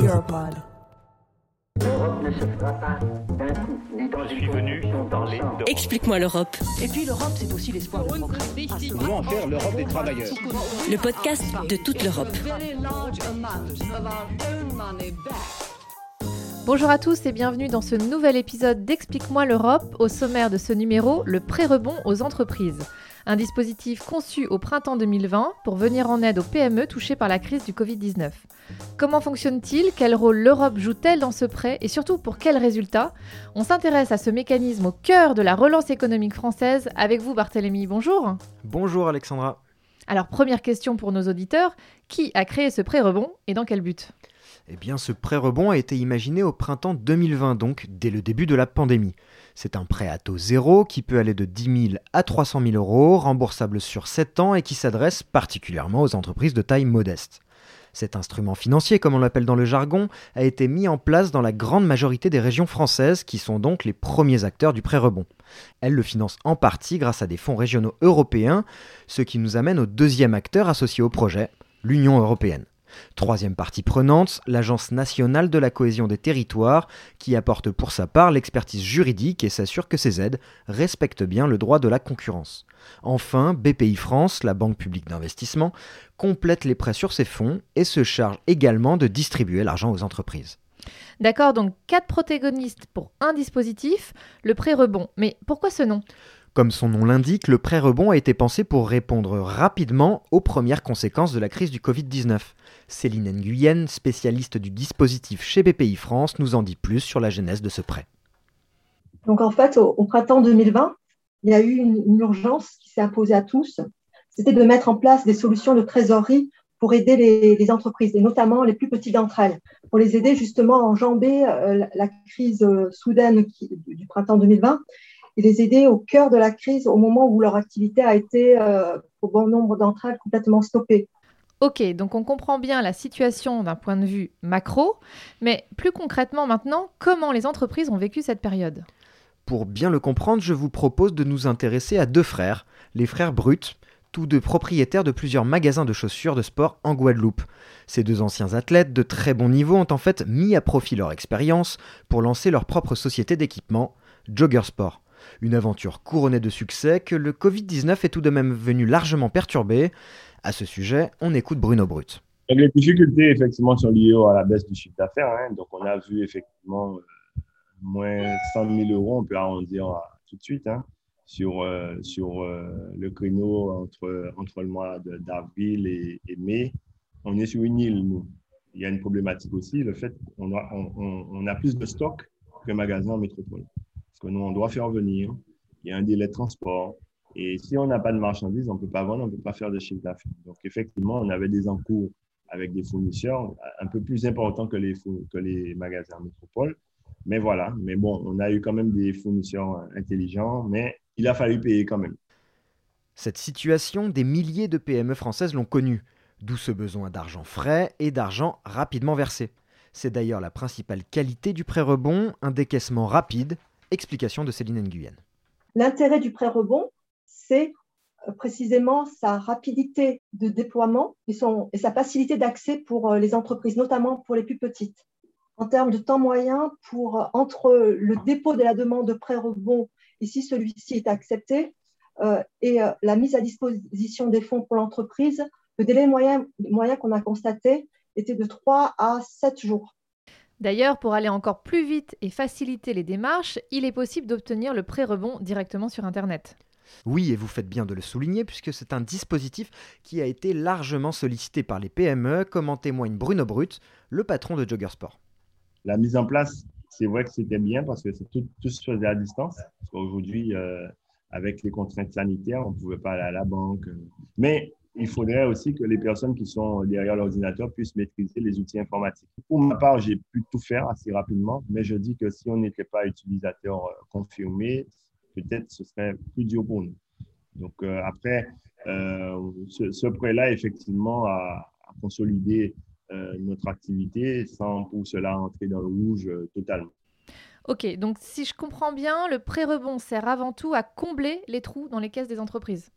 Europod. L'Europe ne se fera pas d'un coup, ni dans une convention d'ensemble. Explique-moi l'Europe. Et puis l'Europe, c'est aussi l'espoir de progrès. Comment en faire l'Europe des travailleurs Le podcast de toute l'Europe. Bonjour à tous et bienvenue dans ce nouvel épisode d'Explique-moi l'Europe. Au sommaire de ce numéro, le pré-rebond aux entreprises. Un dispositif conçu au printemps 2020 pour venir en aide aux PME touchées par la crise du Covid-19. Comment fonctionne-t-il? Quel rôle l'Europe joue-t-elle dans ce prêt? Et surtout, pour quels résultats? On s'intéresse à ce mécanisme au cœur de la relance économique française. Avec vous, Barthélémy, bonjour. Bonjour Alexandra. Alors, première question pour nos auditeurs. Qui a créé ce pré-rebond et dans quel but? Eh bien, ce prêt-rebond a été imaginé au printemps 2020, donc dès le début de la pandémie. C'est un prêt à taux zéro qui peut aller de 10 000 à 300 000 euros, remboursable sur 7 ans et qui s'adresse particulièrement aux entreprises de taille modeste. Cet instrument financier, comme on l'appelle dans le jargon, a été mis en place dans la grande majorité des régions françaises qui sont donc les premiers acteurs du prêt-rebond. Elles le financent en partie grâce à des fonds régionaux européens, ce qui nous amène au deuxième acteur associé au projet, l'Union européenne. Troisième partie prenante, l'Agence nationale de la cohésion des territoires, qui apporte pour sa part l'expertise juridique et s'assure que ces aides respectent bien le droit de la concurrence. Enfin, BPI France, la banque publique d'investissement, complète les prêts sur ses fonds et se charge également de distribuer l'argent aux entreprises. D'accord, donc quatre protagonistes pour un dispositif, le pré-rebond. Mais pourquoi ce nom? Comme son nom l'indique, le prêt-rebond a été pensé pour répondre rapidement aux premières conséquences de la crise du Covid-19. Céline Nguyen, spécialiste du dispositif chez BPI France, nous en dit plus sur la genèse de ce prêt. Donc en fait, au, printemps 2020, il y a eu une, urgence qui s'est imposée à tous. C'était de mettre en place des solutions de trésorerie pour aider les, entreprises, et notamment les plus petites d'entre elles, pour les aider justement à enjamber euh, la, crise euh, soudaine du printemps 2020 et les aider au cœur de la crise au moment où leur activité a été, euh, pour bon nombre d'entre elles, complètement stoppée. Ok, donc on comprend bien la situation d'un point de vue macro, mais plus concrètement maintenant, comment les entreprises ont vécu cette période? Pour bien le comprendre, je vous propose de nous intéresser à deux frères, les frères Brut, tous deux propriétaires de plusieurs magasins de chaussures de sport en Guadeloupe. Ces deux anciens athlètes de très bon niveau ont en fait mis à profit leur expérience pour lancer leur propre société d'équipement, Jogger Sport. Une aventure couronnée de succès que le Covid-19 est tout de même venu largement perturber. À ce sujet, on écoute Bruno Brut. Les difficultés, effectivement, sont liées à la baisse du chiffre d'affaires. Hein. Donc, on a vu, effectivement, euh, moins 100 000 euros, on peut arrondir à, tout de suite, hein, sur, euh, sur euh, le créneau entre, entre le mois d'avril et, et mai. On est sur une île, nous. Il y a une problématique aussi, le fait qu'on a, on a plus de stock que magasin en métropole. Que nous, on doit faire venir. Il y a un délai de transport. Et si on n'a pas de marchandises, on ne peut pas vendre, on ne peut pas faire de chiffre d'affaires. Donc, effectivement, on avait des encours avec des fournisseurs un peu plus importants que les, que les magasins métropole. Mais voilà, mais bon, on a eu quand même des fournisseurs euh, intelligents, mais il a fallu payer quand même. Cette situation, des milliers de PME françaises l'ont connue, d'où ce besoin d'argent frais et d'argent rapidement versé. C'est d'ailleurs la principale qualité du prêt-rebond, un décaissement rapide. Explication de Céline Nguyen. L'intérêt du prêt-rebond, c'est euh, précisément sa rapidité de déploiement et, sa facilité d'accès pour euh, les entreprises, notamment pour les plus petites. En termes de temps moyen, pour, euh, entre le dépôt de la demande de prêt-rebond et si celui-ci est accepté, et la mise à disposition des fonds pour l'entreprise, le délai moyen, moyen qu'on a constaté était de 3 à 7 jours. D'ailleurs, pour aller encore plus vite et faciliter les démarches, il est possible d'obtenir le pré-rebond directement sur Internet. Oui, et vous faites bien de le souligner, puisque c'est un dispositif qui a été largement sollicité par les PME, comme en témoigne Bruno Brut, le patron de Jogger Sport. La mise en place, c'est vrai que c'était bien parce que c'est tout, tout se faisait à distance. Parce qu'aujourd'hui, euh, avec les contraintes sanitaires, on ne pouvait pas aller à la banque. Mais il faudrait aussi que les personnes qui sont derrière l'ordinateur puissent maîtriser les outils informatiques. Pour ma part, j'ai pu tout faire assez rapidement, mais je dis que si on n'était pas utilisateur euh, confirmé, peut-être ce serait plus dur pour nous. Donc euh, après, euh, ce, prêt-là, effectivement, a, consolidé notre activité sans pour cela entrer dans le rouge totalement. Ok, donc si je comprends bien, le prêt rebond sert avant tout à combler les trous dans les caisses des entreprises.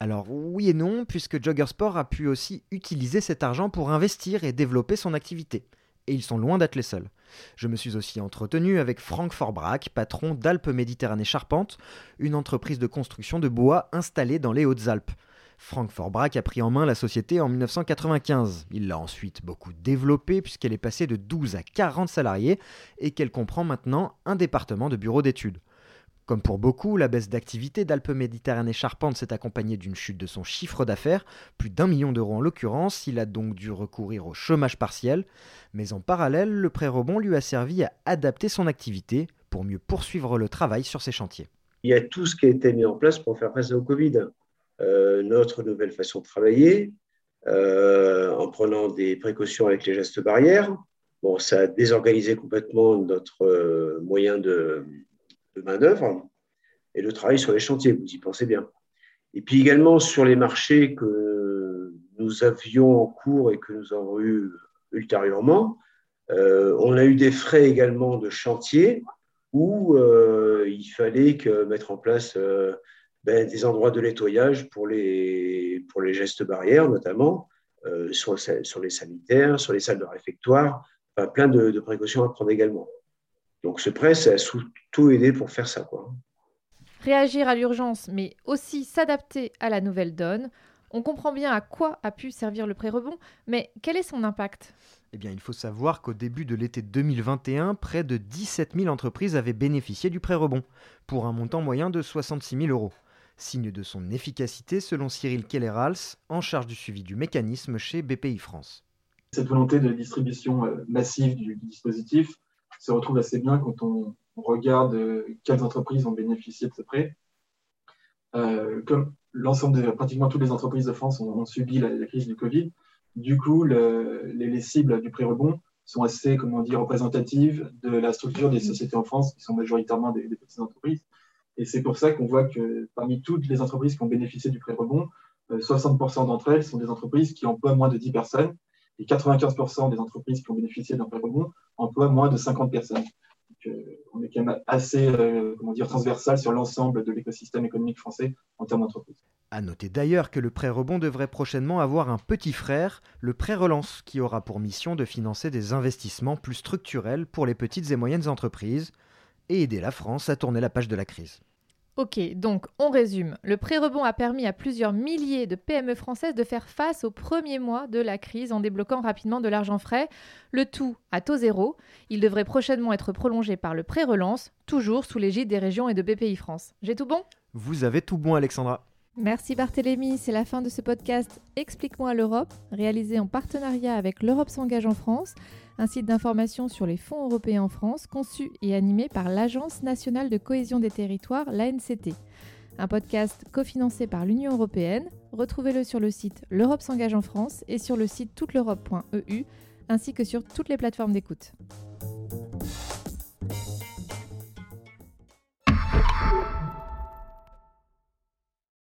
Alors oui et non, puisque Joggersport a pu aussi utiliser cet argent pour investir et développer son activité. Et ils sont loin d'être les seuls. Je me suis aussi entretenu avec Franck Forbrac, patron d'Alpes Méditerranée Charpente, une entreprise de construction de bois installée dans les Hautes-Alpes. Franck Forbrac a pris en main la société en 1995. Il l'a ensuite beaucoup développée puisqu'elle est passée de 12 à 40 salariés et qu'elle comprend maintenant un département de bureau d'études. Comme pour beaucoup, la baisse d'activité d'Alpes Méditerranée Charpente s'est accompagnée d'une chute de son chiffre d'affaires, plus d'un million d'euros en l'occurrence, il a donc dû recourir au chômage partiel, mais en parallèle, le prêt rebond lui a servi à adapter son activité pour mieux poursuivre le travail sur ses chantiers. Il y a tout ce qui a été mis en place pour faire face au Covid. Euh, notre nouvelle façon de travailler, euh, en prenant des précautions avec les gestes barrières. Bon, ça a désorganisé complètement notre euh, moyen de, de main-d'œuvre et le travail sur les chantiers, vous y pensez bien. Et puis également sur les marchés que nous avions en cours et que nous avons eu ultérieurement, euh, on a eu des frais également de chantier où euh, il fallait mettre en place euh, ben, des endroits de nettoyage pour les, pour les gestes barrières notamment, sur, sur, les sanitaires, sur les salles de réfectoire, plein de précautions à prendre également. Donc ce prêt, ça a surtout aidé pour faire ça. Quoi. Réagir à l'urgence, mais aussi s'adapter à la nouvelle donne. On comprend bien à quoi a pu servir le prêt rebond, mais quel est son impact? Eh bien, il faut savoir qu'au début de l'été 2021, près de 17 000 entreprises avaient bénéficié du prêt rebond, pour un montant moyen de 66 000 euros. Signe de son efficacité selon Cyril Kellerals, en charge du suivi du mécanisme chez BPI France. Cette volonté de distribution euh, massive du dispositif se retrouve assez bien quand on, regarde euh, quelles entreprises ont bénéficié de ce prêt. Euh, comme l'ensemble pratiquement toutes les entreprises de France ont, subi la, crise du Covid, du coup, les, cibles du prêt rebond sont assez, comment dire, représentatives de la structure des sociétés en France, qui sont majoritairement des, petites entreprises. Et c'est pour ça qu'on voit que parmi toutes les entreprises qui ont bénéficié du prêt rebond, 60% euh, d'entre elles sont des entreprises qui emploient moins de 10 personnes et 95% des entreprises qui ont bénéficié d'un prêt rebond emploient moins de 50 personnes. Euh, on est quand même assez euh, transversal sur l'ensemble de l'écosystème économique français en termes d'entreprise. À noter d'ailleurs que le prêt rebond devrait prochainement avoir un petit frère, le prêt relance, qui aura pour mission de financer des investissements plus structurels pour les petites et moyennes entreprises et aider la France à tourner la page de la crise. Ok, donc on résume. Le pré-rebond a permis à plusieurs milliers de PME françaises de faire face aux premiers mois de la crise en débloquant rapidement de l'argent frais, le tout à taux zéro. Il devrait prochainement être prolongé par le pré-relance, toujours sous l'égide des régions et de BPI France. J'ai tout bon? Vous avez tout bon Alexandra. Merci Barthélémy, c'est la fin de ce podcast Explique-moi l'Europe, réalisé en partenariat avec l'Europe s'engage en France un site d'information sur les fonds européens en France, conçu et animé par l'Agence nationale de cohésion des territoires, l'ANCT. Un podcast cofinancé par l'Union européenne. Retrouvez-le sur le site L'Europe s'engage en France et sur le site touteleurope.eu, ainsi que sur toutes les plateformes d'écoute.